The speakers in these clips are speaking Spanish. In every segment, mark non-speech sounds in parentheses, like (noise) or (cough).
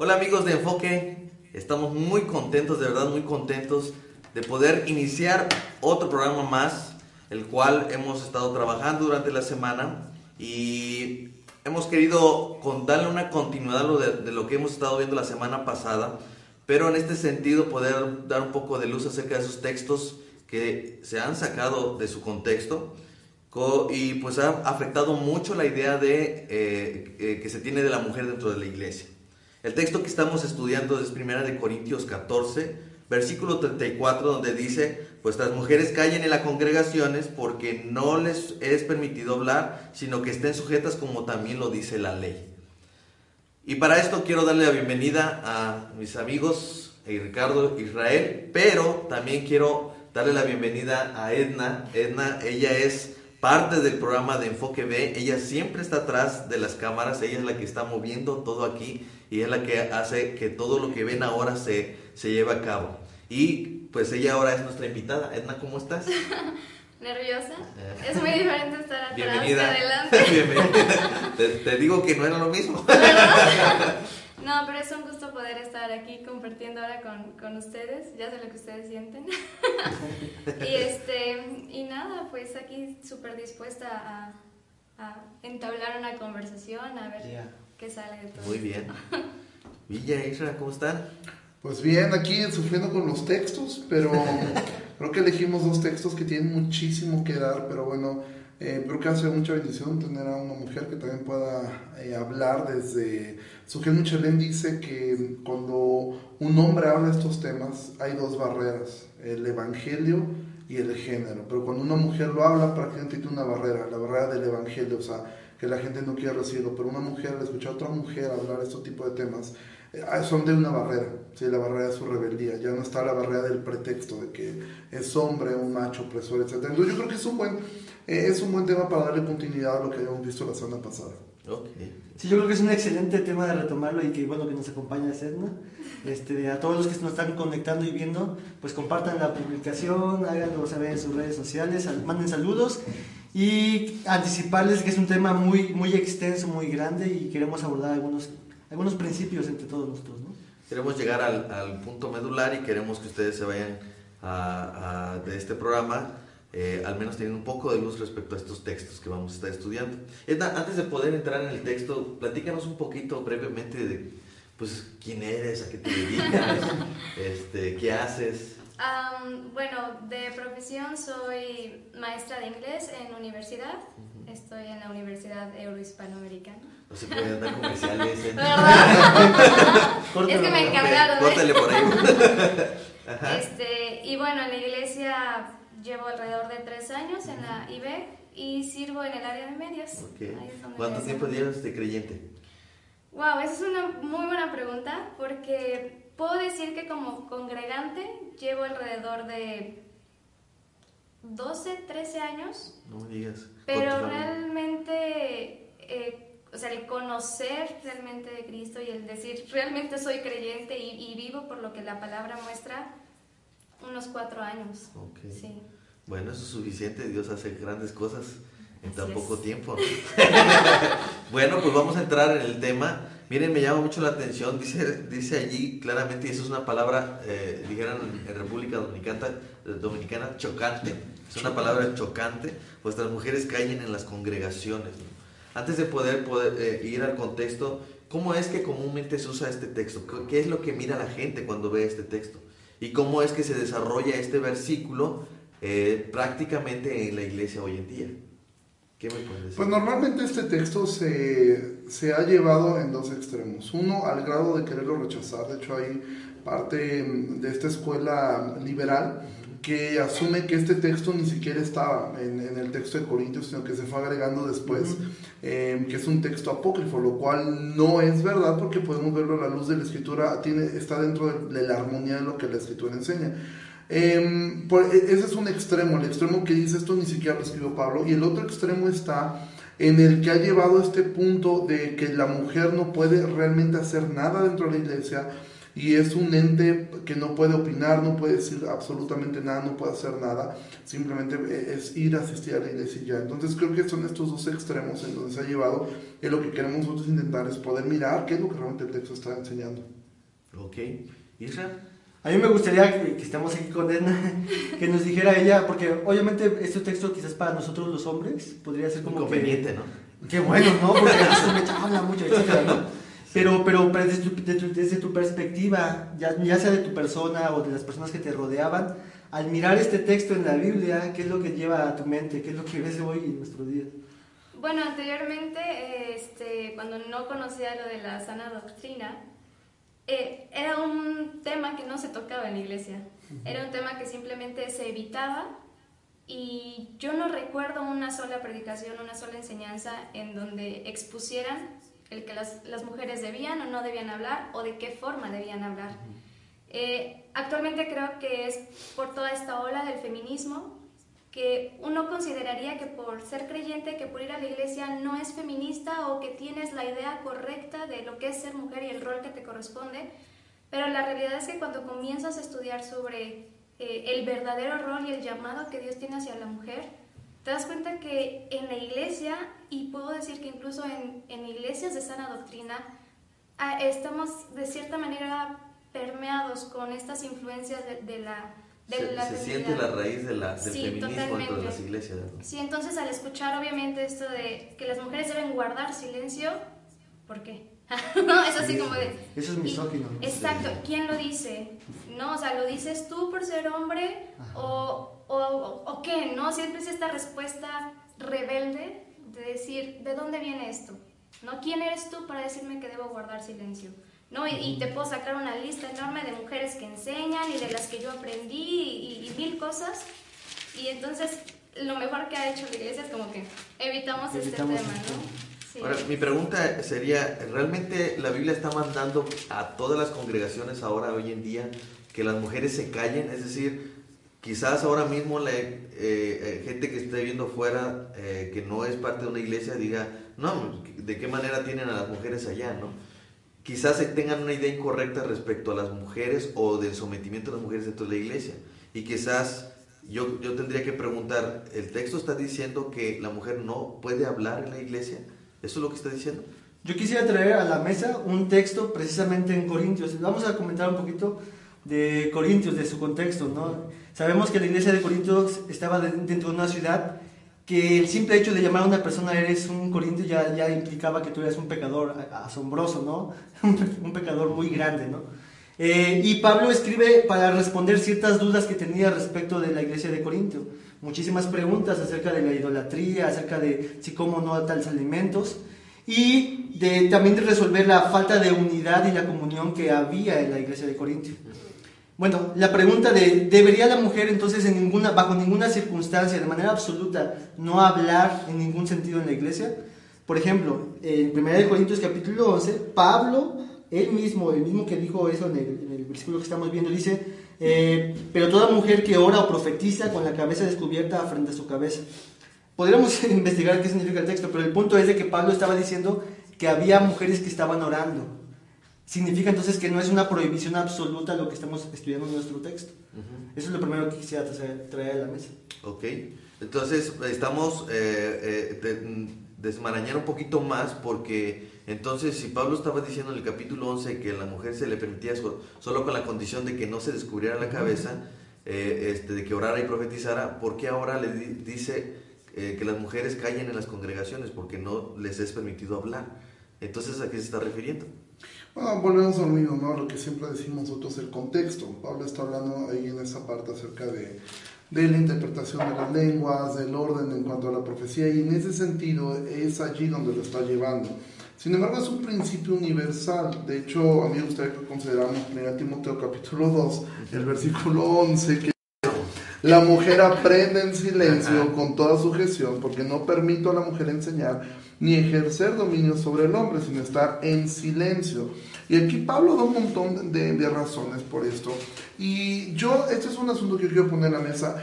Hola amigos de Enfoque, estamos muy contentos, de verdad muy contentos de poder iniciar otro programa más, el cual hemos estado trabajando durante la semana y hemos querido darle una continuidad de, de lo que hemos estado viendo la semana pasada, pero en este sentido poder dar un poco de luz acerca de esos textos que se han sacado de su contexto y pues ha afectado mucho la idea de, eh, eh, que se tiene de la mujer dentro de la iglesia. El texto que estamos estudiando es primera de Corintios 14, versículo 34, donde dice, las mujeres callen en las congregaciones porque no les es permitido hablar, sino que estén sujetas como también lo dice la ley. Y para esto quiero darle la bienvenida a mis amigos eh, Ricardo Israel, pero también quiero darle la bienvenida a Edna. Edna, ella es parte del programa de Enfoque B. Ella siempre está atrás de las cámaras, ella es la que está moviendo todo aquí y es la que hace que todo lo que ven ahora se, se lleve a cabo. Y pues ella ahora es nuestra invitada. Edna, ¿cómo estás? (laughs) ¿Nerviosa? Eh. Es muy diferente estar atrás Bienvenida. que adelante. (laughs) Bienvenida. Te, te, digo que no era lo mismo. (laughs) No, pero es un gusto poder estar aquí compartiendo ahora con, con ustedes. Ya sé lo que ustedes sienten. (laughs) y, este, y nada, pues aquí súper dispuesta a, a, entablar una conversación, a ver yeah. qué sale de todo. Muy bien. (laughs) Villa, Isra, ¿cómo están? Pues bien, aquí sufriendo con los textos, pero (laughs) creo que elegimos dos textos que tienen muchísimo que dar, pero bueno, eh, creo que hace mucha bendición tener a una mujer que también pueda eh, hablar desde... Sujel Michelin dice que cuando un hombre habla estos temas hay dos barreras, el evangelio y el género, pero cuando una mujer lo habla prácticamente tiene una barrera, la barrera del evangelio, o sea, que la gente no quiere recibirlo, pero una mujer, al escuchar a otra mujer hablar de este tipo de temas, eh, son de una barrera, ¿sí? la barrera de su rebeldía, ya no está la barrera del pretexto de que es hombre, un macho opresor, etc. Entonces yo creo que es un buen, eh, es un buen tema para darle continuidad a lo que habíamos visto la semana pasada. Okay. Sí, yo creo que es un excelente tema de retomarlo y que bueno que nos acompaña Sedna. Este, a todos los que nos están conectando y viendo, pues compartan la publicación, háganlo saber en sus redes sociales, manden saludos y anticiparles que es un tema muy, muy extenso, muy grande y queremos abordar algunos algunos principios entre todos nosotros. ¿no? Queremos llegar al, al, punto medular y queremos que ustedes se vayan a, a, de este programa, eh, al menos teniendo un poco de luz respecto a estos textos que vamos a estar estudiando. Edna, antes de poder entrar en el texto, platícanos un poquito brevemente de pues, quién eres, a qué te dedicas, (laughs) este, qué haces. Um, bueno, de profesión soy maestra de inglés en universidad. Uh -huh. Estoy en la Universidad Eurohispanoamericana. No se pueden dar comerciales. ¿eh? (laughs) es que me encargaron. Córtale por ahí. (laughs) este, y bueno, en la iglesia llevo alrededor de tres años en la IB y sirvo en el área de medios. Okay. ¿Cuánto tiempo llevas de creyente? Wow, esa es una muy buena pregunta porque puedo decir que como congregante llevo alrededor de 12, 13 años. No me digas. Pero realmente, eh, o sea, el conocer realmente de Cristo y el decir, realmente soy creyente y, y vivo por lo que la palabra muestra, unos cuatro años. Okay. Sí. Bueno, eso es suficiente. Dios hace grandes cosas en tan Así poco es. tiempo. (laughs) bueno, pues vamos a entrar en el tema. Miren, me llama mucho la atención, dice, dice allí claramente, y eso es una palabra, eh, dijeran en República Dominicana, Dominicana, chocante, es una palabra chocante, pues las mujeres caen en las congregaciones. ¿no? Antes de poder, poder eh, ir al contexto, ¿cómo es que comúnmente se usa este texto? ¿Qué es lo que mira la gente cuando ve este texto? ¿Y cómo es que se desarrolla este versículo eh, prácticamente en la iglesia hoy en día? ¿Qué me puedes decir? Pues normalmente este texto se, se, ha llevado en dos extremos. Uno, al grado de quererlo rechazar. De hecho, hay parte de esta escuela liberal que asume que este texto ni siquiera estaba en, en el texto de Corintios, sino que se fue agregando después, uh -huh. eh, que es un texto apócrifo, lo cual no es verdad porque podemos verlo a la luz de la escritura, tiene, está dentro de, de la armonía de lo que la escritura enseña. Eh, por, ese es un extremo, el extremo que dice esto ni siquiera lo escribió Pablo, y el otro extremo está en el que ha llevado este punto de que la mujer no puede realmente hacer nada dentro de la iglesia y es un ente que no puede opinar, no puede decir absolutamente nada, no puede hacer nada, simplemente eh, es ir a asistir a la iglesia y ya. Entonces creo que son estos dos extremos en donde se ha llevado, y lo que queremos nosotros intentar es poder mirar qué es lo que realmente el texto está enseñando. Ok, Israel. A mí me gustaría que, estemos aquí con Edna, que nos dijera ella, porque obviamente este texto quizás para nosotros los hombres podría ser como conveniente, ¿no? Qué bueno, ¿no? Porque eso me (laughs) habla mucho, etcétera, ¿no? Pero, pero, desde, tu, desde, tu, perspectiva, ya, ya sea de tu persona o de las personas que te rodeaban, al mirar este texto en la Biblia, ¿qué es lo que lleva a tu mente? ¿Qué es lo que ves hoy en nuestros días? Bueno, anteriormente, este, cuando no conocía lo de la sana doctrina, eh, era un tema que no se tocaba en la iglesia. Era un tema que simplemente se evitaba y yo no recuerdo una sola predicación, una sola enseñanza en donde expusieran el que las, las mujeres debían o no debían hablar o de qué forma debían hablar. Eh, actualmente creo que es por toda esta ola del feminismo que uno consideraría que por ser creyente, que por ir a la iglesia no es feminista o que tienes la idea correcta de lo que es ser mujer y el rol que te corresponde, pero la realidad es que cuando comienzas a estudiar sobre eh, el verdadero rol y el llamado que Dios tiene hacia la mujer, te das cuenta que en la iglesia, y puedo decir que incluso en, iglesias de sana doctrina, ah, estamos de cierta manera permeados con estas influencias de, la... Se, la se siente la raíz de la, del feminismo dentro de las iglesias. Sí, entonces al escuchar obviamente esto de que las mujeres deben guardar silencio, ¿por qué? (laughs) no, es así como de... Eso es misógino. Exacto, ¿quién lo dice? No, o sea, ¿lo dices tú por ser hombre o, o, o, qué? ¿No? Siempre es esta respuesta rebelde de decir, ¿de dónde viene esto? ¿No? ¿Quién eres tú para decirme que debo guardar silencio? ¿No? Y, te puedo sacar una lista enorme de mujeres que enseñan y de las que yo aprendí y, mil cosas. Y entonces lo mejor que ha hecho la iglesia es como que evitamos, este tema, ¿no? Ahora, mi pregunta sería, ¿realmente la Biblia está mandando a todas las congregaciones ahora, hoy en día, que las mujeres se callen? Es decir, quizás ahora mismo la eh, eh, gente que esté viendo fuera, eh, que no es parte de una iglesia, diga, no, ¿de qué manera tienen a las mujeres allá? ¿no? Quizás tengan una idea incorrecta respecto a las mujeres o del sometimiento de las mujeres dentro de la iglesia. Y quizás yo, yo tendría que preguntar, ¿el texto está diciendo que la mujer no puede hablar en la iglesia? ¿Eso es lo que está diciendo? Yo quisiera traer a la mesa un texto precisamente en Corintios. Vamos a comentar un poquito de Corintios, de su contexto, ¿no? Sabemos que la iglesia de Corintios estaba dentro de una ciudad que el simple hecho de llamar a una persona eres un corintio ya, ya implicaba que tú eras un pecador asombroso, ¿no? (laughs) un pecador muy grande, ¿no? Eh, y Pablo escribe para responder ciertas dudas que tenía respecto de la iglesia de Corintio. Muchísimas preguntas acerca de la idolatría, acerca de si cómo no a tales alimentos y de, también de resolver la falta de unidad y la comunión que había en la iglesia de Corintio. Bueno, la pregunta de, ¿debería la mujer entonces bajo ninguna circunstancia, de manera absoluta, no hablar en ningún sentido en la iglesia? Por ejemplo, en 1 Corintios capítulo 11, Pablo, él mismo, el mismo que dijo eso en el, versículo que estamos viendo, dice, eh, pero toda mujer que ora o profetiza con la cabeza descubierta frente a su cabeza. Podríamos (laughs) investigar qué significa el texto, pero el punto es de que Pablo estaba diciendo que había mujeres que estaban orando significa entonces que no es una prohibición absoluta lo que estamos estudiando en nuestro texto. Eso es lo primero que quisiera traer, a la mesa. Ok, entonces estamos eh, eh, desmarañar un poquito más porque entonces si Pablo estaba diciendo en el capítulo 11 que a la mujer se le permitía solo con la condición de que no se descubriera la cabeza, eh, este, de que orara y profetizara, ¿por qué ahora le dice eh, que las mujeres callen en las congregaciones? Porque no les es permitido hablar. Entonces, ¿a qué se está refiriendo? Bueno, volvemos a lo mismo, ¿no? Lo que siempre decimos nosotros, el contexto. Pablo está hablando ahí en esa parte acerca de, de la interpretación de las lenguas, del orden en cuanto a la profecía, y en ese sentido es allí donde lo está llevando. Sin embargo, es un principio universal. De hecho, a mí me gustaría que consideramos 1 Timoteo capítulo 2, el versículo 11, que la mujer aprende en silencio con toda sujeción, porque no permito a la mujer enseñar ni ejercer dominio sobre el hombre, sino estar en silencio. Y aquí Pablo da un montón de, razones por esto. Y yo, este es un asunto que quiero poner en la mesa.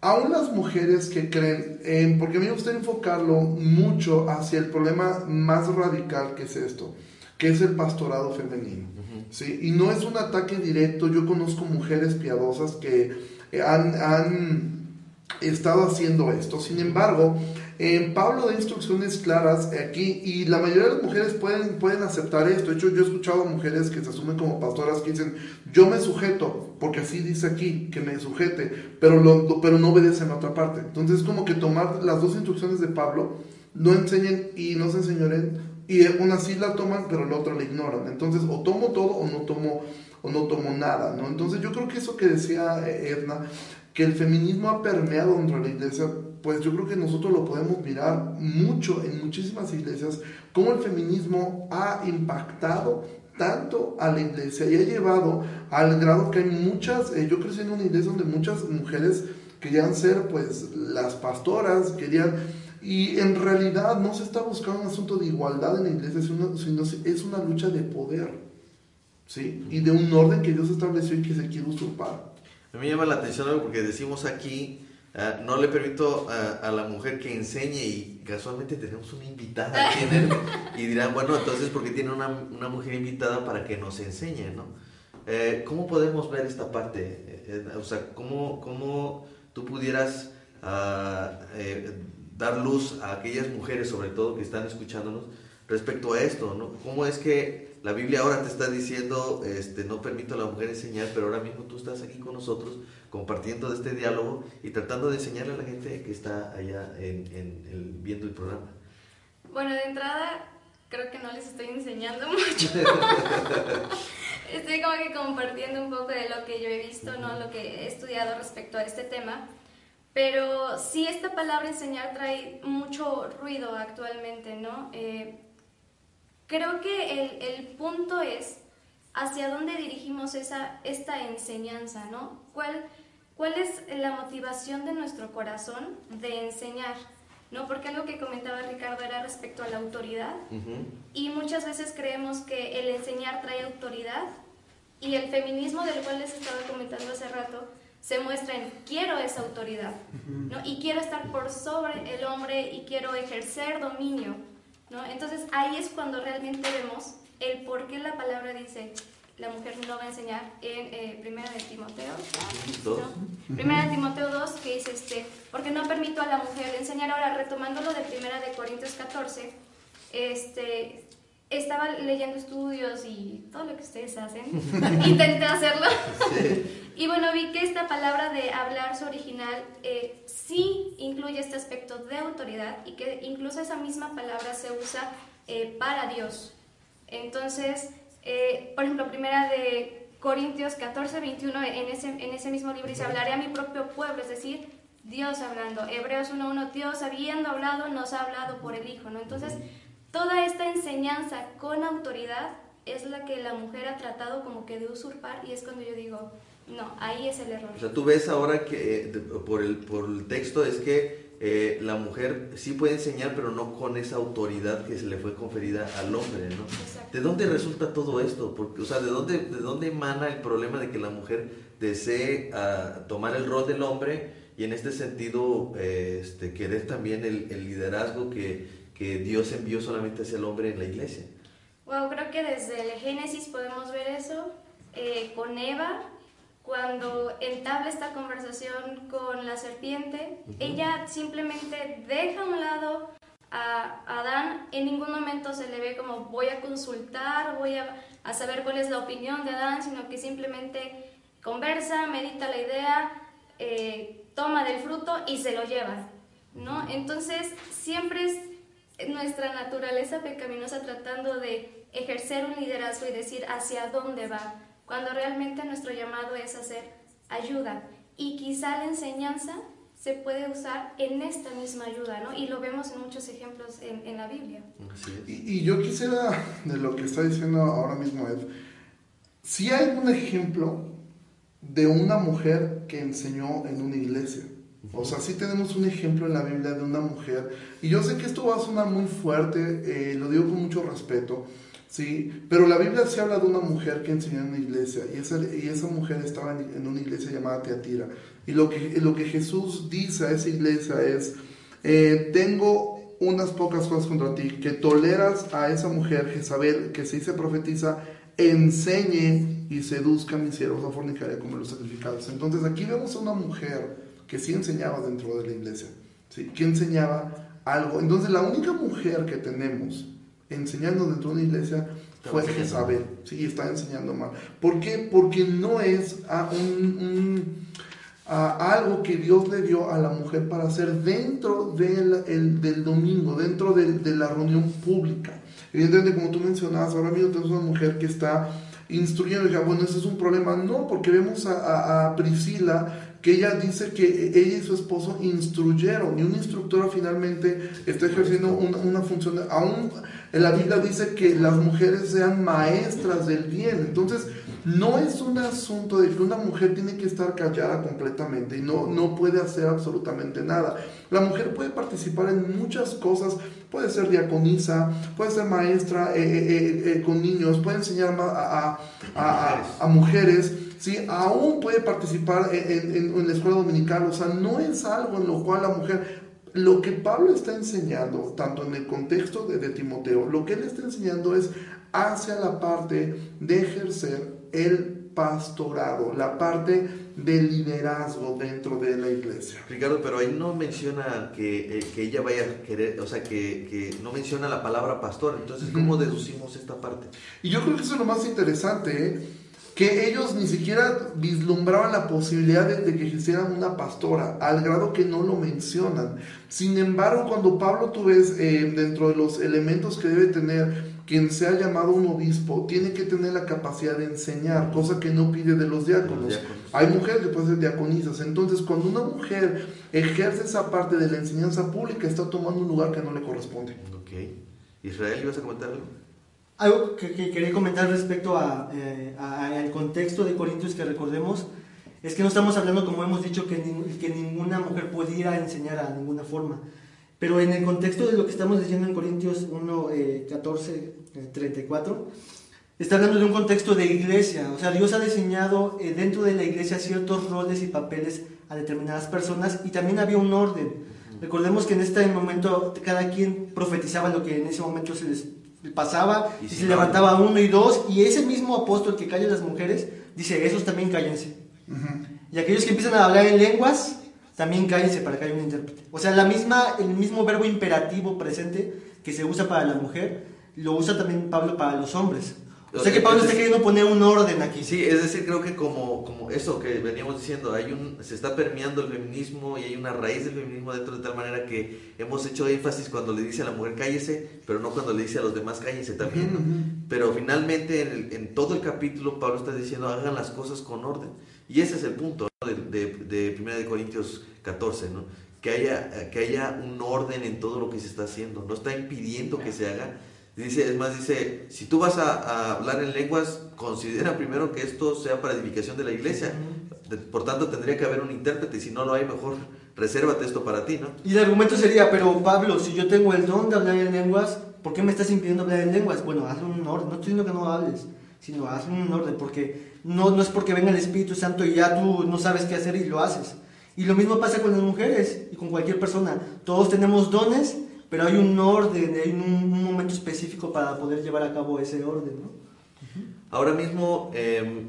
Aún las mujeres que creen, porque a mí me gusta enfocarlo mucho hacia el problema más radical que es esto. que es el pastorado femenino. ¿sí? Y no es un ataque directo, yo conozco mujeres piadosas que han, han estado haciendo esto, sin embargo, en Pablo da instrucciones claras aquí y la mayoría de las mujeres pueden, pueden aceptar esto. De hecho, yo he escuchado mujeres que se asumen como pastoras que dicen, yo me sujeto, porque así dice aquí, que me sujete, pero, lo, pero no obedecen a otra parte. Entonces, como que tomar las dos instrucciones de Pablo, no enseñen y no se enseñoren, y una sí la toman, pero la otra la ignoran. Entonces, o tomo todo o no tomo, o no tomo nada, ¿no? Entonces, yo creo que eso que decía Edna, que el feminismo ha permeado dentro de la iglesia, pues yo creo que nosotros lo podemos mirar mucho en muchísimas iglesias, cómo el feminismo ha impactado tanto a la iglesia y ha llevado al grado que hay muchas, eh, yo crecí en una iglesia donde muchas mujeres querían ser pues las pastoras, querían, y en realidad no se está buscando un asunto de igualdad en la iglesia, sino es una lucha de poder, ¿sí? Y de un orden que Dios estableció y que se quiere usurpar. A mí me llama la atención algo porque decimos aquí Ah, no le permito a, la mujer que enseñe y casualmente tenemos una invitada aquí y dirán, bueno, entonces porque tiene una, una, mujer invitada para que nos enseñe, ¿no? Eh, ¿Cómo podemos ver esta parte? Eh, o sea, ¿cómo, cómo tú pudieras ah, eh, dar luz a aquellas mujeres, sobre todo, que están escuchándonos respecto a esto, ¿no? ¿Cómo es que la Biblia ahora te está diciendo, este, no permito a la mujer enseñar, pero ahora mismo tú estás aquí con nosotros compartiendo de este diálogo y tratando de enseñarle a la gente que está allá en, viendo el programa? Bueno, de entrada, creo que no les estoy enseñando (laughs) mucho. estoy como que compartiendo un poco de lo que yo he visto, ¿no? Lo que he estudiado respecto a este tema. Pero sí, esta palabra enseñar trae mucho ruido actualmente, ¿no? Eh, creo que el, el punto es hacia dónde dirigimos esa, esta enseñanza, ¿no? ¿Cuál, ¿Cuál es la motivación de nuestro corazón de enseñar? ¿no? Porque algo que comentaba Ricardo era respecto a la autoridad y muchas veces creemos que el enseñar trae autoridad y el feminismo del cual les estaba comentando hace rato se muestra en quiero esa autoridad ¿no? y quiero estar por sobre el hombre y quiero ejercer dominio. ¿No? Entonces ahí es cuando realmente vemos el por qué la palabra dice la mujer no va a enseñar en eh, Primera de Timoteo. Primera de Timoteo 2, que dice, este, porque no permito a la mujer enseñar. Ahora, retomándolo de Primera de Corintios 14, este, estaba leyendo estudios y todo lo que ustedes hacen. (laughs) Intenté hacerlo. (laughs) y bueno, vi que esta palabra de hablar su original eh, sí incluye este aspecto de autoridad y que incluso esa misma palabra se usa eh, para Dios. Entonces, eh, por ejemplo, primera de Corintios 14, 21, en ese, en ese mismo libro dice, hablaré a mi propio pueblo, es decir, Dios hablando. Hebreos 1.1, Dios habiendo hablado, nos ha hablado por el Hijo, ¿no? Entonces, toda esta enseñanza con autoridad es la que la mujer ha tratado como que de usurpar y es cuando yo digo, no, ahí es el error. O sea, tú ves ahora que eh, por, el, por el texto es que eh, la mujer sí puede enseñar, pero no con esa autoridad que se le fue conferida al hombre, ¿no? ¿De dónde resulta todo esto? Porque, o sea, ¿de dónde, ¿de dónde emana el problema de que la mujer desee ah, tomar el rol del hombre y en este sentido eh, este, querer también el, liderazgo que, que, Dios envió solamente hacia el hombre en la iglesia? Bueno, creo que desde el Génesis podemos ver eso. Eh, con Eva, cuando entabla esta conversación con la serpiente, ella simplemente deja a un lado a Adán, en ningún momento se le ve como voy a consultar, voy a, saber cuál es la opinión de Adán, sino que simplemente conversa, medita la idea, eh, toma del fruto y se lo lleva. ¿no? Entonces, siempre es nuestra naturaleza pecaminosa tratando de ejercer un liderazgo y decir hacia dónde va cuando realmente nuestro llamado es hacer ayuda. Y quizá la enseñanza se puede usar en esta misma ayuda, ¿no? Y lo vemos en muchos ejemplos en, la Biblia. Y, yo quisiera, de lo que está diciendo ahora mismo Ed, si hay un ejemplo de una mujer que enseñó en una iglesia. O sea, sí tenemos un ejemplo en la Biblia de una mujer. Y yo sé que esto va a sonar muy fuerte, eh, lo digo con mucho respeto, Sí, pero la Biblia se habla de una mujer que enseñó en una iglesia y esa, y esa mujer estaba en, una iglesia llamada Teatira. Y lo que, lo que Jesús dice a esa iglesia es, eh, tengo unas pocas cosas contra ti, que toleras a esa mujer, Jezabel, que se dice profetiza, enseñe y seduzca a mis siervos a fornicar y como los sacrificados. Entonces aquí vemos a una mujer que sí enseñaba dentro de la iglesia, ¿sí? que enseñaba algo. Entonces la única mujer que tenemos enseñando dentro de una iglesia fue Jezabel, sí, está enseñando mal. ¿Por qué? Porque no es a un, algo que Dios le dio a la mujer para hacer dentro del, del domingo, dentro de, la reunión pública. Evidentemente, como tú mencionabas, ahora mismo tenemos una mujer que está instruyendo, y bueno, ese es un problema. No, porque vemos a, a Priscila que ella dice que ella y su esposo instruyeron y una instructora finalmente está ejerciendo una, una función, aún en la Biblia dice que las mujeres sean maestras del bien, entonces no es un asunto de que una mujer tiene que estar callada completamente y no, no puede hacer absolutamente nada. La mujer puede participar en muchas cosas, puede ser diaconisa, puede ser maestra eh, eh, eh, con niños, puede enseñar a, a, a, mujeres, ¿sí? aún puede participar en, en, la escuela dominical, o sea, no es algo en lo cual la mujer lo que Pablo está enseñando, tanto en el contexto de, de, Timoteo, lo que él está enseñando es hacia la parte de ejercer el pastorado, la parte del liderazgo dentro de la iglesia. Ricardo, pero ahí no menciona que, eh, que ella vaya a querer, o sea, que, que, no menciona la palabra pastor. Entonces, ¿cómo deducimos esta parte? Y yo creo que eso es lo más interesante, ¿eh? que ellos ni siquiera vislumbraban la posibilidad de, que hicieran una pastora, al grado que no lo mencionan. Sin embargo, cuando Pablo tú ves eh, dentro de los elementos que debe tener quien sea llamado un obispo tiene que tener la capacidad de enseñar, cosa que no pide de los diáconos. Hay mujeres que pueden ser diaconisas. Entonces, cuando una mujer ejerce esa parte de la enseñanza pública, está tomando un lugar que no le corresponde. Ok. Israel, ¿ibas a comentar algo? Algo que, quería comentar respecto eh, al contexto de Corintios que recordemos es que no estamos hablando, como hemos dicho, que, que ninguna mujer puede ir a enseñar a ninguna forma. Pero en el contexto de lo que estamos diciendo en Corintios 1, 14, 34, está hablando de un contexto de iglesia. O sea, Dios ha diseñado eh, dentro de la iglesia ciertos roles y papeles a determinadas personas y también había un orden. Recordemos que en este momento cada quien profetizaba lo que en ese momento se les pasaba y, se levantaba uno y dos y ese mismo apóstol que calla a las mujeres dice, esos también cállense. Y aquellos que empiezan a hablar en lenguas, también cállense para que haya un intérprete. O sea, la misma, el mismo verbo imperativo presente que se usa para la mujer, lo usa también Pablo para los hombres. O sea que Pablo está queriendo poner un orden aquí. Sí, es decir, creo que como, como eso que veníamos diciendo, hay un, se está permeando el feminismo y hay una raíz del feminismo dentro de tal manera que hemos hecho énfasis cuando le dice a la mujer cállese, pero no cuando le dice a los demás cállense también. Pero finalmente en, en, todo el capítulo Pablo está diciendo hagan las cosas con orden. Y ese es el punto de, de, de 1 de Corintios 14, ¿no? Que haya, que haya un orden en todo lo que se está haciendo. No está impidiendo que se haga. Dice, es más, dice, si tú vas a, hablar en lenguas, considera primero que esto sea para edificación de la iglesia. Por tanto, tendría que haber un intérprete. Y si no lo hay, mejor resérvate esto para ti, ¿no? Y el argumento sería, pero Pablo, si yo tengo el don de hablar en lenguas, ¿por qué me estás impidiendo hablar en lenguas? Bueno, hazlo un orden. No estoy diciendo que no hables, sino hazlo un orden, porque no, no es porque venga el Espíritu Santo y ya tú no sabes qué hacer y lo haces. Y lo mismo pasa con las mujeres y con cualquier persona. Todos tenemos dones, pero hay un orden, hay un, momento específico para poder llevar a cabo ese orden. ¿no? Ahora mismo, em,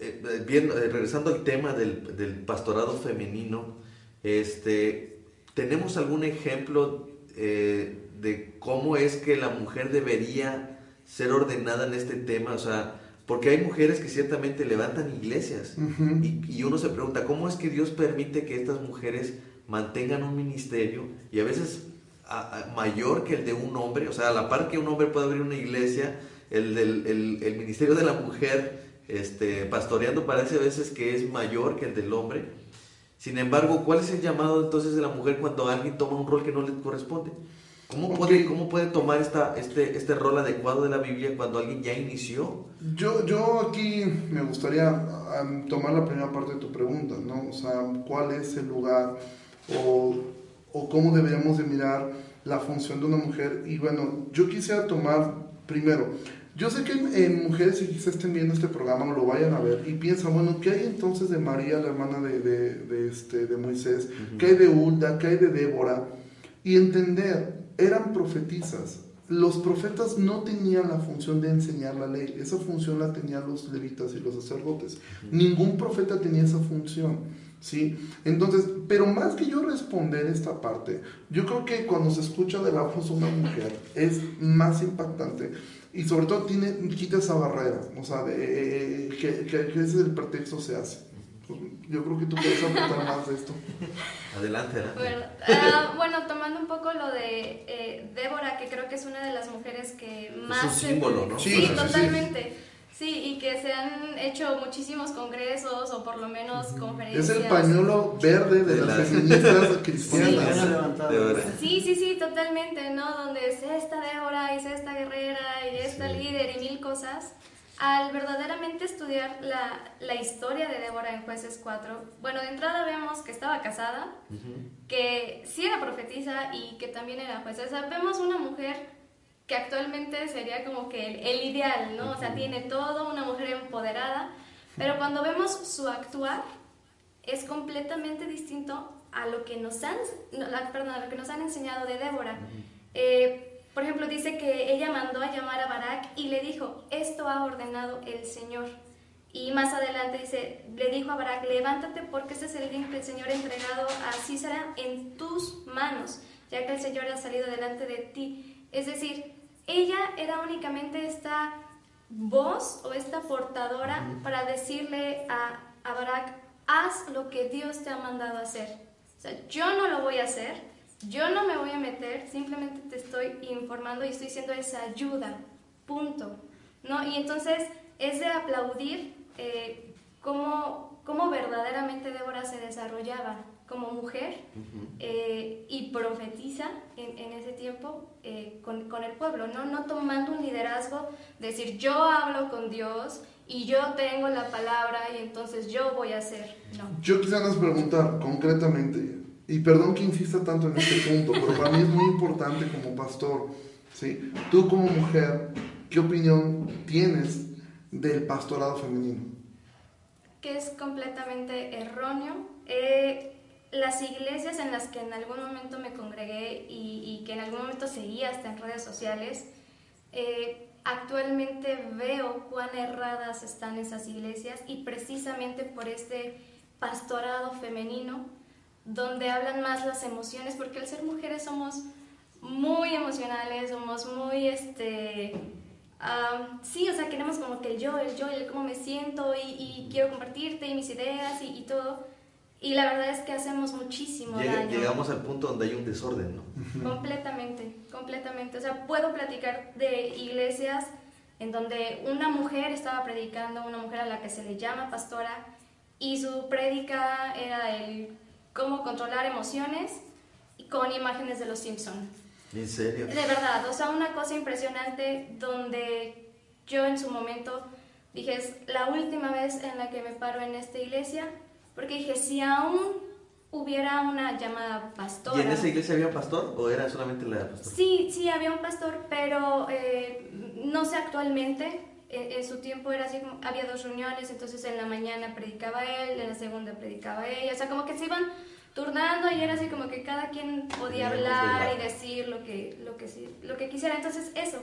eh, eh, bien, eh, regresando al tema del, del, pastorado femenino, este, ¿tenemos algún ejemplo de cómo es que la mujer debería ser ordenada en este tema? O sea, porque hay mujeres que ciertamente levantan iglesias y, uno se pregunta, ¿cómo es que Dios permite que estas mujeres mantengan un ministerio y a veces mayor que el de un hombre? O sea, a la par que un hombre puede abrir una iglesia, el, del, el, ministerio de la mujer este, pastoreando parece a veces que es mayor que el del hombre. Sin embargo, ¿cuál es el llamado entonces de la mujer cuando alguien toma un rol que no le corresponde? ¿Cómo puede, ¿Cómo puede tomar esta, este, este rol adecuado de la Biblia cuando alguien ya inició? Yo, yo aquí me gustaría tomar la primera parte de tu pregunta, ¿no? O sea, ¿cuál es el lugar o, o cómo deberíamos de mirar la función de una mujer? Y bueno, yo quisiera tomar primero, yo sé que en mujeres que quizás estén viendo este programa o lo vayan a ver y piensan, bueno, ¿qué hay entonces de María, la hermana de, de, de este, de Moisés? ¿Qué hay de Hulda? ¿Qué hay de Débora? Y entender eran profetizas. Los profetas no tenían la función de enseñar la ley, esa función la tenían los levitas y los sacerdotes. Ningún profeta tenía esa función. ¿Sí? Entonces, pero más que yo responder esta parte, yo creo que cuando se escucha de la voz de una mujer es más impactante y sobre todo tiene, quita esa barrera, o sea, de, que, que, que ese el pretexto se hace. Pues, yo creo que tú puedes aportar más de esto. Adelante, Bueno, uh, bueno, tomando un poco lo de eh, Débora, que creo que es una de las mujeres que más... Es un símbolo, ¿no? Sí, sí totalmente. Sí, y que se han hecho muchísimos congresos o por lo menos conferencias. Es el pañuelo verde de, de las, feministas (laughs) cristianas. Sí. sí, sí, totalmente, ¿no? Donde es esta Débora, y es esta guerrera, y esta líder, y mil cosas. Al verdaderamente estudiar la, la, historia de Débora en Jueces 4, bueno, de entrada vemos que estaba casada, que sí era profetisa y que también era jueza. O sea, vemos una mujer que actualmente sería como que el, ideal, ¿no? O sea, tiene todo, una mujer empoderada, pero cuando vemos su actuar es completamente distinto a lo que nos han, perdón, a lo que nos han enseñado de Débora. Eh, por ejemplo, dice que ella mandó a llamar a Barak y le dijo, esto ha ordenado el Señor. Y más adelante dice, le dijo a Barak, levántate porque ese es el día que el Señor ha entregado a Císara en tus manos, ya que el Señor ha salido delante de ti. Es decir, ella era únicamente esta voz o esta portadora para decirle a, a Barak, haz lo que Dios te ha mandado hacer. O sea, yo no lo voy a hacer, yo no me voy a meter, simplemente te estoy informando y estoy siendo esa ayuda, punto. ¿No? Y entonces es de aplaudir eh, cómo, cómo verdaderamente Débora se desarrollaba como mujer eh, y profetiza en, en ese tiempo eh, con, con, el pueblo, ¿no? no tomando un liderazgo, decir yo hablo con Dios y yo tengo la palabra y entonces yo voy a hacer. No. Yo quisiera nos preguntar concretamente, y perdón que insista tanto en este punto, pero para mí es muy importante como pastor, ¿sí? tú como mujer, ¿qué opinión tienes del pastorado femenino? Que es completamente erróneo. Eh, las iglesias en las que en algún momento me congregué y, que en algún momento seguía hasta en redes sociales, eh, actualmente veo cuán erradas están esas iglesias y precisamente por este pastorado femenino, donde hablan más las emociones, porque al ser mujeres somos muy emocionales, somos muy, este, sí, o sea, queremos como que el yo, el yo, el cómo me siento y, quiero compartirte y mis ideas y, y todo y la verdad es que hacemos muchísimo daño. Llegamos al punto donde hay un desorden, ¿no? Completamente, completamente. O sea, puedo platicar de iglesias en donde una mujer estaba predicando, una mujer a la que se le llama pastora, y su prédica era el cómo controlar emociones con imágenes de los Simpson. ¿En serio? De verdad, o sea, una cosa impresionante donde yo en su momento dije, es la última vez en la que me paro en esta iglesia porque dije, si aún hubiera una llamada pastora. ¿Y en esa iglesia había un pastor o era solamente la pastora? Sí, sí, había un pastor, pero eh, no sé actualmente. En, su tiempo era así, había dos reuniones, entonces en la mañana predicaba él, en la segunda predicaba ella, o sea, como que se iban turnando y era así como que cada quien podía hablar y decir lo que, lo, que, lo que quisiera. Entonces eso,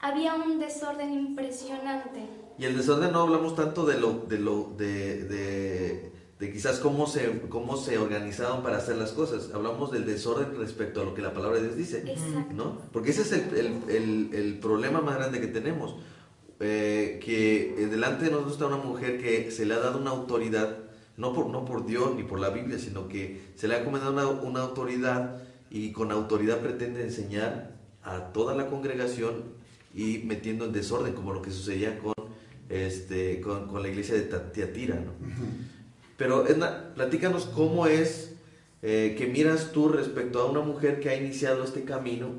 había un desorden impresionante. Y el desorden no hablamos tanto de lo, de lo, de, de de quizás cómo se, cómo se organizaron para hacer las cosas. Hablamos del desorden respecto a lo que la palabra de Dios dice, ¿no? Porque ese es el, el, el, problema más grande que tenemos. Eh, que delante de nosotros está una mujer que se le ha dado una autoridad, no por, no por Dios ni por la Biblia, sino que se le ha encomendado una, una autoridad y con autoridad pretende enseñar a toda la congregación y metiendo en desorden, como lo que sucedía con, este, con, con la iglesia de Tiatira, ¿no? Pero Edna, platícanos cómo es eh, que miras tú respecto a una mujer que ha iniciado este camino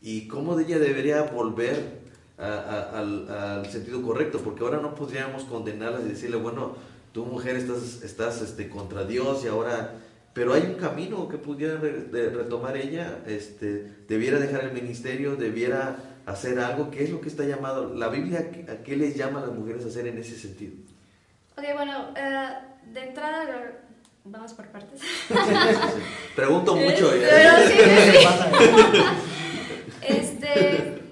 y cómo ella debería volver al, sentido correcto, porque ahora no podríamos condenarla y decirle, bueno, tu mujer estás, estás este, contra Dios y ahora... Pero hay un camino que pudiera retomar ella, este, debiera dejar el ministerio, debiera hacer algo, ¿qué es lo que está llamado? ¿La Biblia a qué les llama a las mujeres a hacer en ese sentido? Ok, bueno, uh de entrada, vamos por partes. Pregunto este, mucho. Pero sí, sí. este,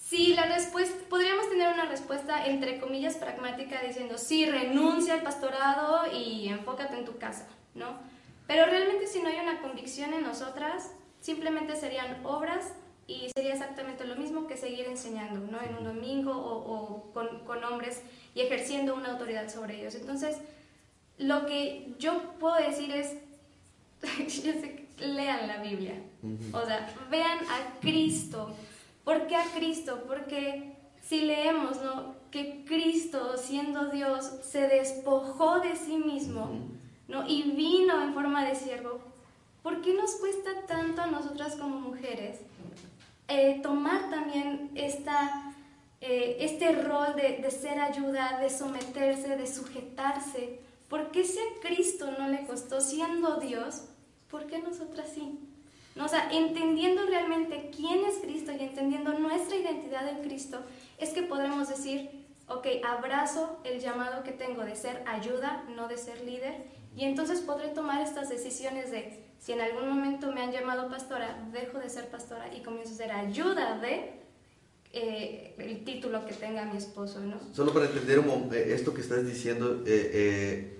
sí, la respuesta, podríamos tener una respuesta entre comillas pragmática diciendo, sí, renuncia al pastorado y enfócate en tu casa, ¿no? Pero realmente si no hay una convicción en nosotras, simplemente serían obras y sería exactamente lo mismo que seguir enseñando, ¿no? En un domingo o, o con, con hombres y ejerciendo una autoridad sobre ellos. Entonces, lo que yo puedo decir es, (laughs) lean la Biblia, o sea, vean a Cristo. ¿Por qué a Cristo? Porque si leemos, ¿no? Que Cristo, siendo Dios, se despojó de sí mismo, ¿no? Y vino en forma de siervo. ¿Por qué nos cuesta tanto a nosotras como mujeres eh, tomar también esta, eh, este rol de, de, ser ayuda, de someterse, de sujetarse. ¿Por qué si a Cristo no le costó siendo Dios? ¿Por qué nosotras sí? O sea, entendiendo realmente quién es Cristo y entendiendo nuestra identidad en Cristo, es que podremos decir, ok, abrazo el llamado que tengo de ser ayuda, no de ser líder, y entonces podré tomar estas decisiones de si en algún momento me han llamado pastora, dejo de ser pastora y comienzo a ser ayuda de eh, el título que tenga mi esposo, ¿no? Solo para entender eh, esto que estás diciendo, eh,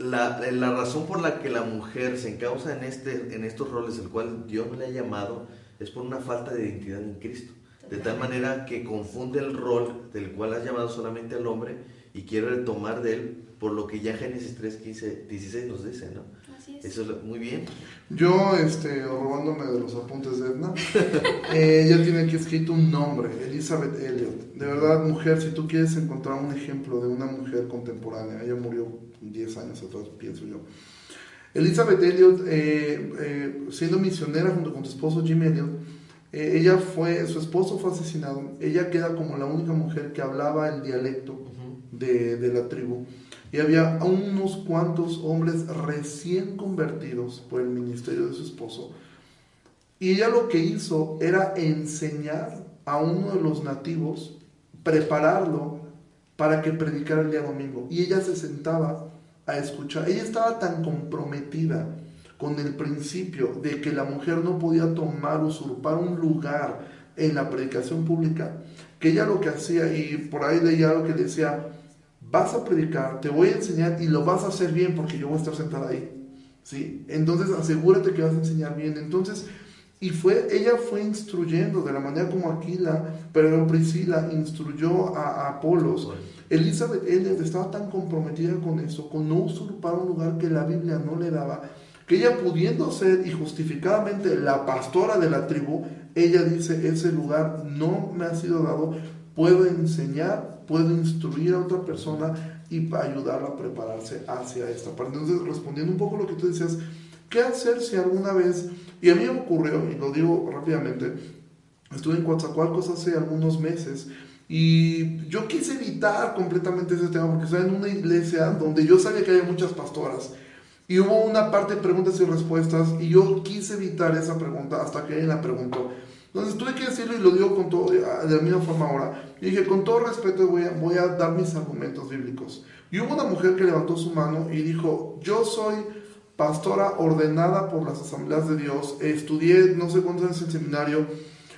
la, la, razón por la que la mujer se encausa en, este, en estos roles, el cual Dios no le ha llamado, es por una falta de identidad en Cristo. De tal manera que confunde el rol del cual has llamado solamente al hombre y quiere tomar de él por lo que ya Génesis 3, 15, 16 nos dice, ¿no? Eso es muy bien. Yo, este, robándome de los apuntes de Edna, (laughs) eh, ella tiene aquí escrito un nombre, Elizabeth Elliot. De verdad, mujer, si tú quieres encontrar un ejemplo de una mujer contemporánea, ella murió 10 años atrás, pienso yo. Elizabeth Elliot, eh, eh, siendo misionera junto con su esposo Jim Elliot, ella fue, su esposo fue asesinado, ella queda como la única mujer que hablaba el dialecto de, de la tribu y había unos cuantos hombres recién convertidos por el ministerio de su esposo. Y ella lo que hizo era enseñar a uno de los nativos, prepararlo para que predicara el día domingo. Y ella se sentaba a escuchar. Ella estaba tan comprometida con el principio de que la mujer no podía tomar, usurpar un lugar en la predicación pública, que ella lo que hacía, y por ahí leía lo que decía, vas a predicar, te voy a enseñar y lo vas a hacer bien porque yo voy a estar sentada ahí. ¿sí? Entonces asegúrate que vas a enseñar bien. Entonces, y fue, ella fue instruyendo de la manera como Aquila, pero Priscila instruyó a, Apolos. Elizabeth Elliot estaba tan comprometida con eso, con no usurpar un lugar que la Biblia no le daba, que ella pudiendo ser y justificadamente la pastora de la tribu, ella dice, ese lugar no me ha sido dado, puedo enseñar puedo instruir a otra persona y ayudarla a prepararse hacia esta parte. Entonces, respondiendo un poco lo que tú decías, ¿qué hacer si alguna vez, y a mí me ocurrió, y lo digo rápidamente, estuve en Coatzacoalcos hace algunos meses, y yo quise evitar completamente ese tema porque estaba en una iglesia donde yo sabía que había muchas pastoras. Y hubo una parte de preguntas y respuestas y yo quise evitar esa pregunta hasta que ella la preguntó. Entonces tuve que decirlo y lo digo con todo, de la misma forma ahora. Y dije, con todo respeto voy a, voy a dar mis argumentos bíblicos. Y hubo una mujer que levantó su mano y dijo, yo soy pastora ordenada por las asambleas de Dios, estudié no sé cuántos años en seminario.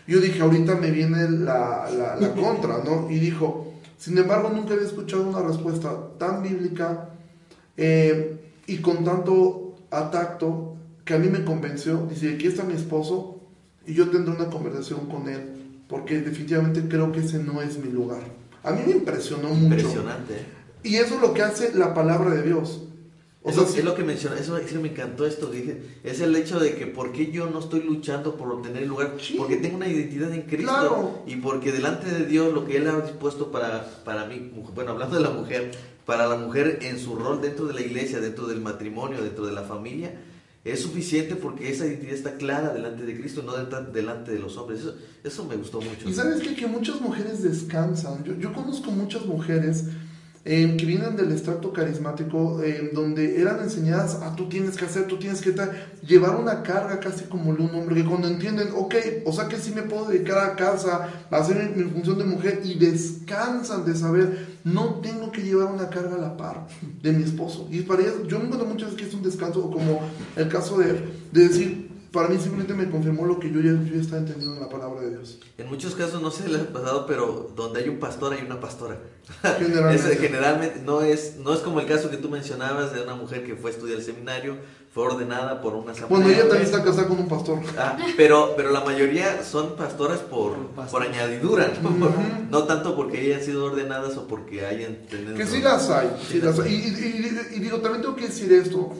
Yo dije, ahorita me viene la, la, (laughs) contra, ¿no? Y dijo, sin embargo, nunca había escuchado una respuesta tan bíblica eh, y con tanto atacto que a mí me convenció. Dice, aquí está mi esposo, y yo tendré una conversación con él, porque definitivamente creo que ese no es mi lugar. A mí me impresionó mucho. Impresionante. Y eso es lo que hace la palabra de Dios. O sea, es lo que menciona, eso, me encantó esto, dije, es el hecho de que por qué yo no estoy luchando por obtener el lugar, porque tengo una identidad en Cristo y porque delante de Dios lo que Él ha dispuesto para, para mí, bueno, hablando de la mujer, para la mujer en su rol dentro de la iglesia, dentro del matrimonio, dentro de la familia, es suficiente porque esa identidad está clara delante de Cristo, no delante de los hombres. Eso, eso me gustó mucho. Y sabes que, que muchas mujeres descansan. Yo, yo conozco muchas mujeres eh, que vienen del extracto carismático, eh, donde eran enseñadas a tú tienes que hacer, tú tienes que llevar una carga casi como de un hombre, que cuando entienden, ok, o sea que sí me puedo dedicar a casa, hacer mi, función de mujer, y descansan de saber, no tengo que llevar una carga a la par de mi esposo. Y para ellos, yo me encuentro muchas veces que es un descanso, como el caso de, de decir, para mí simplemente me confirmó lo que yo ya, yo ya estaba entendiendo en la palabra de Dios. En muchos casos, no sé si les ha pasado, pero donde hay un pastor hay una pastora. Generalmente. (laughs) Es- generalmente no es, no es como el caso que tú mencionabas de una mujer que fue a estudiar el seminario, fue ordenada por una asamblea. Bueno, ella también está casada con un pastor. Ah, pero, pero la mayoría son pastoras por, Por pastor. por añadidura, ¿no? Ujú. No tanto porque hayan sido ordenadas o porque hayan tenido... Que sí las hay, sí las hay. Y, y- y- y digo, también tengo que decir esto.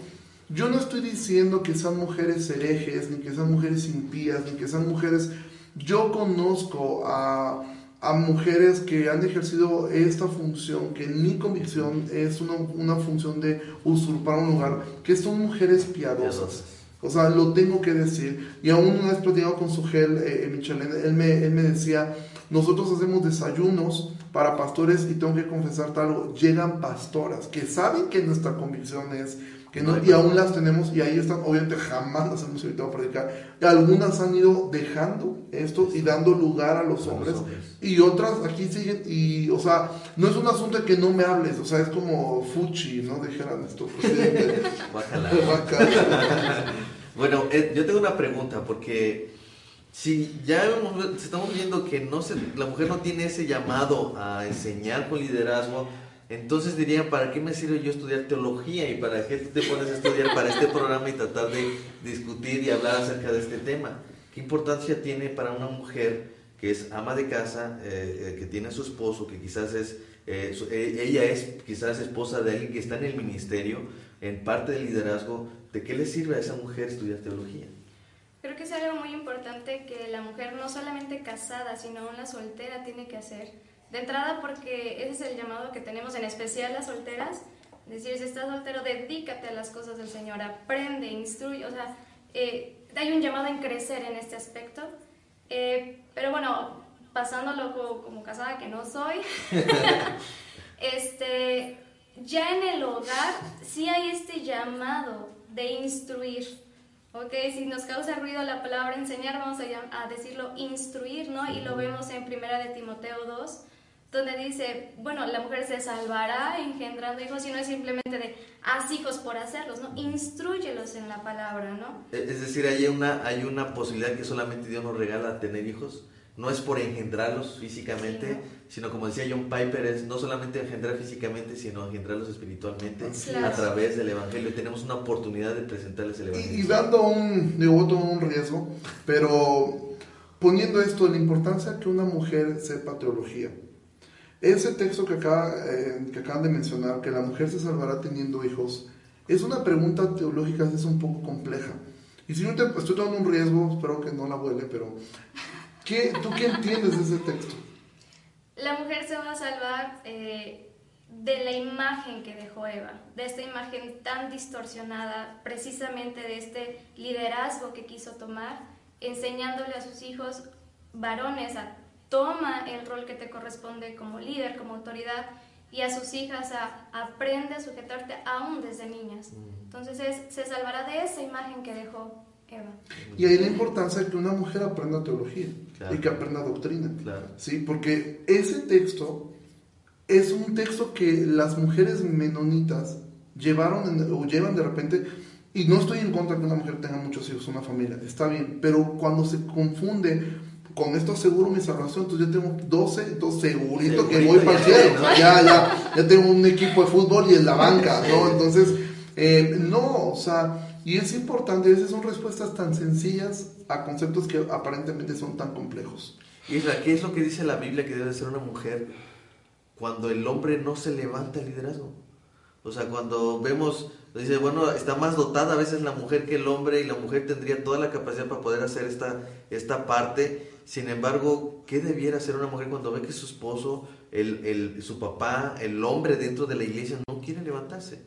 Yo no estoy diciendo que sean mujeres herejes, ni que sean mujeres impías, ni que sean mujeres... Yo conozco a, a mujeres que han ejercido esta función, que en mi convicción es una, una función de usurpar un lugar, que son mujeres piadosas. O sea, lo tengo que decir. Y aún una vez platicando con su gel, eh, Michelén, él me, él me decía, nosotros hacemos desayunos para pastores y tengo que confesarte algo, llegan pastoras que saben que nuestra convicción es que no, y aún las tenemos y ahí están, obviamente jamás las hemos evitado predicar. Algunas han ido dejando esto y dando lugar a los A los hombres y otras aquí siguen y, o sea, no es un asunto de que no me hables, o sea, es como Fuchi, ¿no? Dijeran esto, presidente. (laughs) Guácala. Guácala. (laughs) Bueno, eh, yo tengo una pregunta, porque si ya estamos viendo que no se, la mujer no tiene ese llamado a enseñar con liderazgo, entonces dirían, ¿para qué me sirve yo estudiar teología y para qué te pones a estudiar para este programa y tratar de discutir y hablar acerca de este tema? ¿Qué importancia tiene para una mujer que es ama de casa, eh, eh, que tiene a su esposo, que quizás es, eh, ella es quizás esposa de alguien que está en el ministerio, en parte del liderazgo, ¿de qué le sirve a esa mujer estudiar teología? Creo que es algo muy importante que la mujer no solamente casada, sino aún la soltera tiene que hacer. De entrada porque ese es el llamado que tenemos, en especial las solteras. Es decir, si estás soltero, dedícate a las cosas del Señor, aprende, instruye. O sea, eh, hay un llamado en crecer en este aspecto. Eh, pero bueno, pasándolo co- como, casada que no soy, (laughs) este, ya en el hogar sí hay este llamado de instruir. ¿Ok? Si nos causa ruido la palabra enseñar, vamos a, a decirlo instruir, ¿no? Y lo vemos en Primera de Timoteo 2, donde dice, bueno, la mujer se salvará engendrando hijos y no es simplemente de haz hijos por hacerlos, ¿no? Instruyelos en la palabra, ¿no? Es decir, hay una, hay una posibilidad que solamente Dios nos regala tener hijos. No es por engendrarlos físicamente, Sí, ¿no? sino como decía John Piper, es no solamente engendrar físicamente, sino engendrarlos espiritualmente Claro. a través del Evangelio. Y tenemos una oportunidad de presentarles el Y, Evangelio. y dando un, digo, un riesgo, pero poniendo esto, la importancia que una mujer sepa teología. Ese texto que, acaba, eh, que acaban de mencionar, que la mujer se salvará teniendo hijos, es una pregunta teológica, es un poco compleja. Y si yo te, estoy tomando un riesgo, espero que no la vuele, pero ¿qué, ¿tú qué entiendes de ese texto? La mujer se va a salvar eh, de la imagen que dejó Eva, de esta imagen tan distorsionada, precisamente de este liderazgo que quiso tomar, enseñándole a sus hijos varones a toma el rol que te corresponde como líder, como autoridad, y a sus hijas a aprende a sujetarte aún desde niñas. Entonces es- se salvará de esa imagen que dejó. Y ahí la importancia de que una mujer aprenda teología Claro. y que aprenda doctrina. Claro. Sí, porque ese texto es un texto que las mujeres menonitas llevaron en- o llevan de repente, y no estoy en contra de que una mujer tenga muchos hijos, una familia, está bien, pero cuando se confunde con esto aseguro mi salvación, entonces yo tengo 12, entonces segurito que voy para el ya, cielo, ¿no? ya, ya, ya tengo un equipo de fútbol y en la banca, ¿no? Entonces, eh, no, o sea, y es importante, esas son respuestas tan sencillas a conceptos que aparentemente son tan complejos. Isra, ¿qué es lo que dice la Biblia que debe ser una mujer cuando el hombre no se levanta el liderazgo? O sea, cuando vemos, dice, bueno, está más dotada a veces la mujer que el hombre y la mujer tendría toda la capacidad para poder hacer esta, esta parte. Sin embargo, ¿qué debiera hacer una mujer cuando ve que su esposo, el, el- su papá, el hombre dentro de la iglesia no quiere levantarse?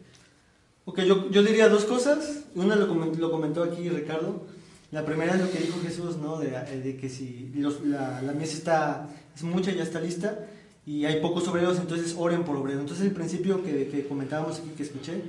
Ok, yo, yo diría dos cosas. Una lo, comen- lo comentó aquí Ricardo. La primera es lo que dijo Jesús, ¿no? De, eh, de que si los- la, la mies está, es mucha, ya está lista, y hay pocos obreros, entonces oren por obreros. Entonces el principio que, que comentábamos aquí, que escuché,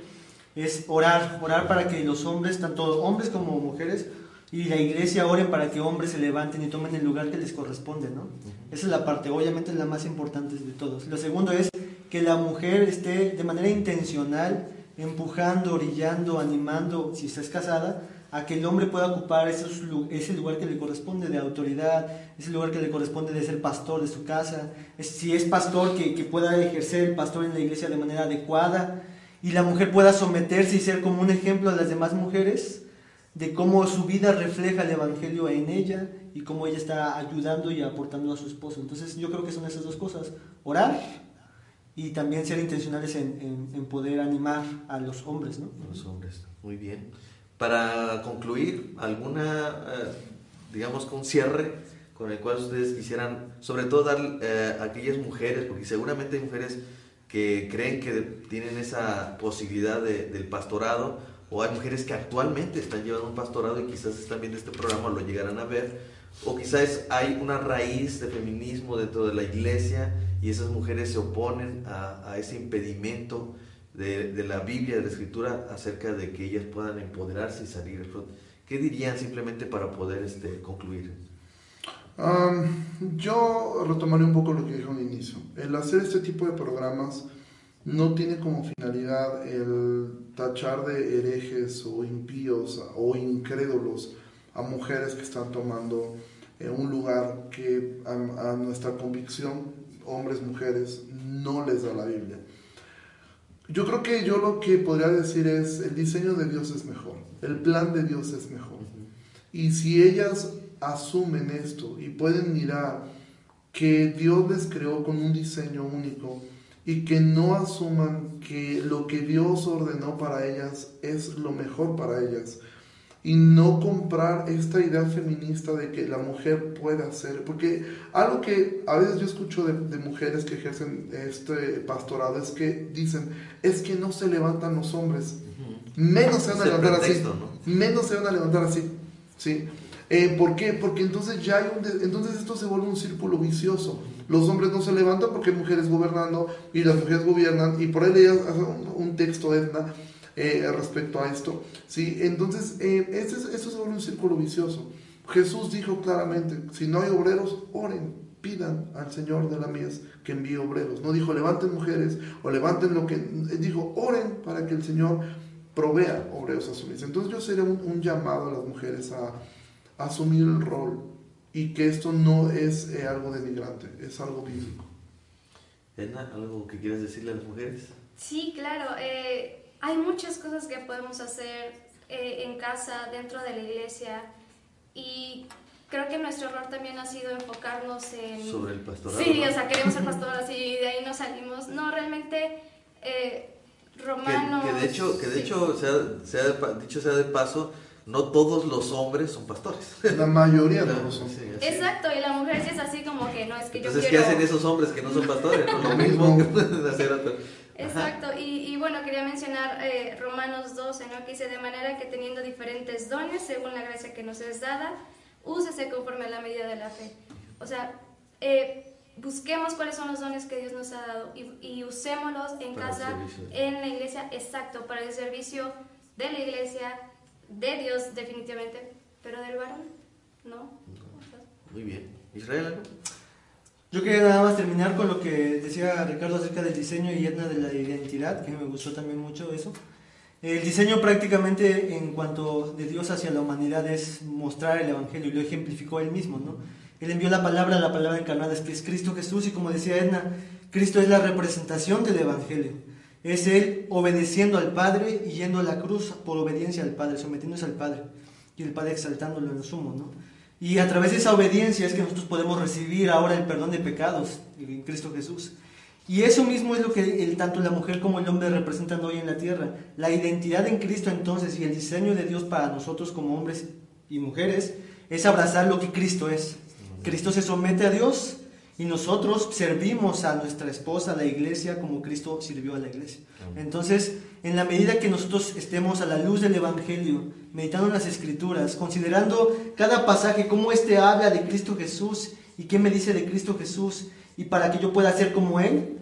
es orar, orar para que los hombres, tanto hombres como mujeres, y la iglesia oren para que hombres se levanten y tomen el lugar que les corresponde, ¿no? Esa es la parte, obviamente la más importante de todos. Lo segundo es que la mujer esté de manera intencional empujando, orillando, animando, si estás casada, a que el hombre pueda ocupar esos, ese lugar que le corresponde de autoridad, ese lugar que le corresponde de ser pastor de su casa, si es pastor que, que pueda ejercer el pastor en la iglesia de manera adecuada y la mujer pueda someterse y ser como un ejemplo a las demás mujeres de cómo su vida refleja el Evangelio en ella y cómo ella está ayudando y aportando a su esposo. Entonces yo creo que son esas dos cosas, orar y también ser intencionales en, en, poder animar a los hombres. ¿no? los hombres, muy bien. Para concluir, ¿alguna, eh, digamos, con cierre con el cual ustedes quisieran, sobre todo dar eh, a aquellas mujeres, porque seguramente hay mujeres que creen que tienen esa posibilidad de, del pastorado, o hay mujeres que actualmente están llevando un pastorado y quizás están viendo este programa, lo llegarán a ver, o quizás hay una raíz de feminismo dentro de la iglesia y esas mujeres se oponen a, ese impedimento de, la Biblia, de la Escritura, acerca de que ellas puedan empoderarse y salir. ¿Qué dirían simplemente para poder este, concluir? yo retomaré un poco lo que dije al inicio. El hacer este tipo de programas no tiene como finalidad el tachar de herejes o impíos o incrédulos a mujeres que están tomando eh, un lugar que a, nuestra convicción, hombres, mujeres, no les da la Biblia. Yo creo que yo lo que podría decir es, el diseño de Dios es mejor, el plan de Dios es mejor. Y si ellas asumen esto y pueden mirar que Dios les creó con un diseño único y que no asuman que lo que Dios ordenó para ellas es lo mejor para ellas y no comprar esta idea feminista de que la mujer puede hacer, porque algo que a veces yo escucho de, mujeres que ejercen este pastorado es que dicen, es que no se levantan los hombres, menos se van a levantar así, menos se van a levantar así, ¿sí? Eh, ¿Por qué? Porque entonces ya hay un entonces esto se vuelve un círculo vicioso. Los hombres no se levantan porque hay mujeres gobernando y las mujeres gobiernan y por ahí leías un, texto Edna eh, respecto a esto. ¿sí? Entonces eh, este, esto se vuelve un círculo vicioso. Jesús dijo claramente, si no hay obreros, oren, pidan al Señor de la mies que envíe obreros. No dijo levanten mujeres o levanten lo que... Dijo oren para que el Señor provea obreros a su mies. Entonces yo sería un llamado a las mujeres a asumir el rol y que esto no es eh, algo denigrante, es algo bíblico. Edna, ¿algo que quieras decirle a las mujeres? Sí, claro. Eh, hay muchas cosas que podemos hacer eh, en casa, dentro de la iglesia y creo que nuestro error también ha sido enfocarnos en... Sobre el pastorado. Sí, o sea, queremos ser pastoras y de ahí nos salimos. No, realmente... Romanos... Que, de hecho, que de hecho sea, sea, dicho sea de paso, no todos los hombres son pastores. La mayoría no lo son. Exacto, y la mujer sí es así como que no es que Entonces, yo quiero... ¿qué hacen esos hombres que no son pastores? (laughs) lo mismo que pueden hacer otros. Exacto, y, y, bueno, quería mencionar eh, Romanos 12, ¿no? que dice, de manera que teniendo diferentes dones, según la gracia que nos es dada, úsese conforme a la medida de la fe. O sea, eh, busquemos cuáles son los dones que Dios nos ha dado y, y usémoslos en casa, en la iglesia, exacto, para el servicio de la iglesia, de Dios definitivamente, pero del varón, no. Muy bien. Israel. Yo quería nada más terminar con lo que decía Ricardo acerca del diseño y Edna de la identidad, que me gustó también mucho eso. El diseño prácticamente en cuanto de Dios hacia la humanidad es mostrar el Evangelio y lo ejemplificó él mismo, ¿no? Él envió la palabra, la palabra encarnada es que es Cristo Jesús y como decía Edna, Cristo es la representación del Evangelio. Es Él obedeciendo al Padre y yendo a la cruz por obediencia al Padre, sometiéndose al Padre y el Padre exaltándolo en lo sumo, ¿no? Y a través de esa obediencia es que nosotros podemos recibir ahora el perdón de pecados en Cristo Jesús. Y eso mismo es lo que el, tanto la mujer como el hombre representan hoy en la tierra. La identidad en Cristo entonces y el diseño de Dios para nosotros como hombres y mujeres es abrazar lo que Cristo es. Cristo se somete a Dios y nosotros servimos a nuestra esposa, a la iglesia, como Cristo sirvió a la iglesia. Entonces, en la medida que nosotros estemos a la luz del Evangelio, meditando en las Escrituras, considerando cada pasaje, cómo este habla de Cristo Jesús y qué me dice de Cristo Jesús, y para que yo pueda ser como Él,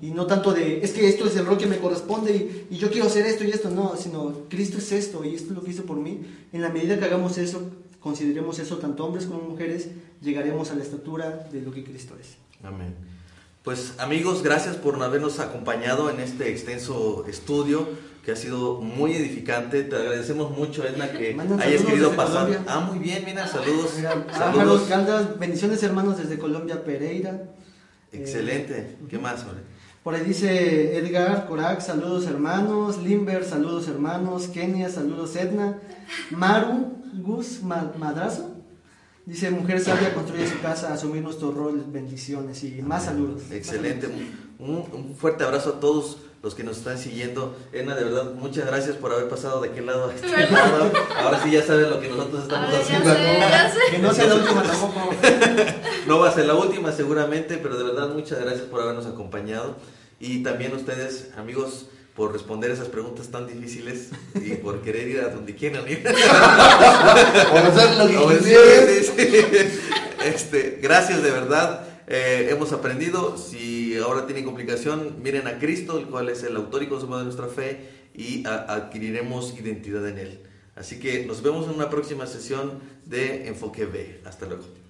y no tanto de, es que esto es el rol que me corresponde y, y yo quiero hacer esto y esto, no, sino Cristo es esto y esto es lo que hizo por mí. En la medida que hagamos eso, consideremos eso tanto hombres como mujeres, llegaremos a la estatura de lo que Cristo es. Amén. Pues amigos, gracias por habernos acompañado en este extenso estudio que ha sido muy edificante. Te agradecemos mucho, Edna, que (laughs) hayas querido pasar. Ah, muy bien, mira, saludos. saludos. Caldas, bendiciones hermanos desde Colombia, Pereira. Excelente. Eh, ¿Qué más, Por ahí dice Edgar Corac, saludos hermanos. Limber, saludos hermanos. Kenia, saludos Edna. Maru, Gus Madrazo. Dice, mujer sabia construye su casa, asumir nuestro rol, bendiciones y más saludos. Excelente, Un, fuerte abrazo a todos los que nos están siguiendo. Ena, de verdad, muchas gracias por haber pasado de aquel lado a este lado. Ahora sí ya saben lo que nosotros estamos haciendo. Que no sea la última (laughs) tampoco. no va a ser la última seguramente, pero de verdad muchas gracias por habernos acompañado. Y también ustedes, amigos, por responder esas preguntas tan difíciles y por querer ir a donde quieran ir. (laughs) por hacer lo que (laughs) Este, gracias de verdad. Eh, hemos aprendido. Si ahora tienen complicación, miren a Cristo, el cual es el autor y consumador de nuestra fe, y adquiriremos identidad en Él. Así que nos vemos en una próxima sesión de Enfoque B. Hasta luego.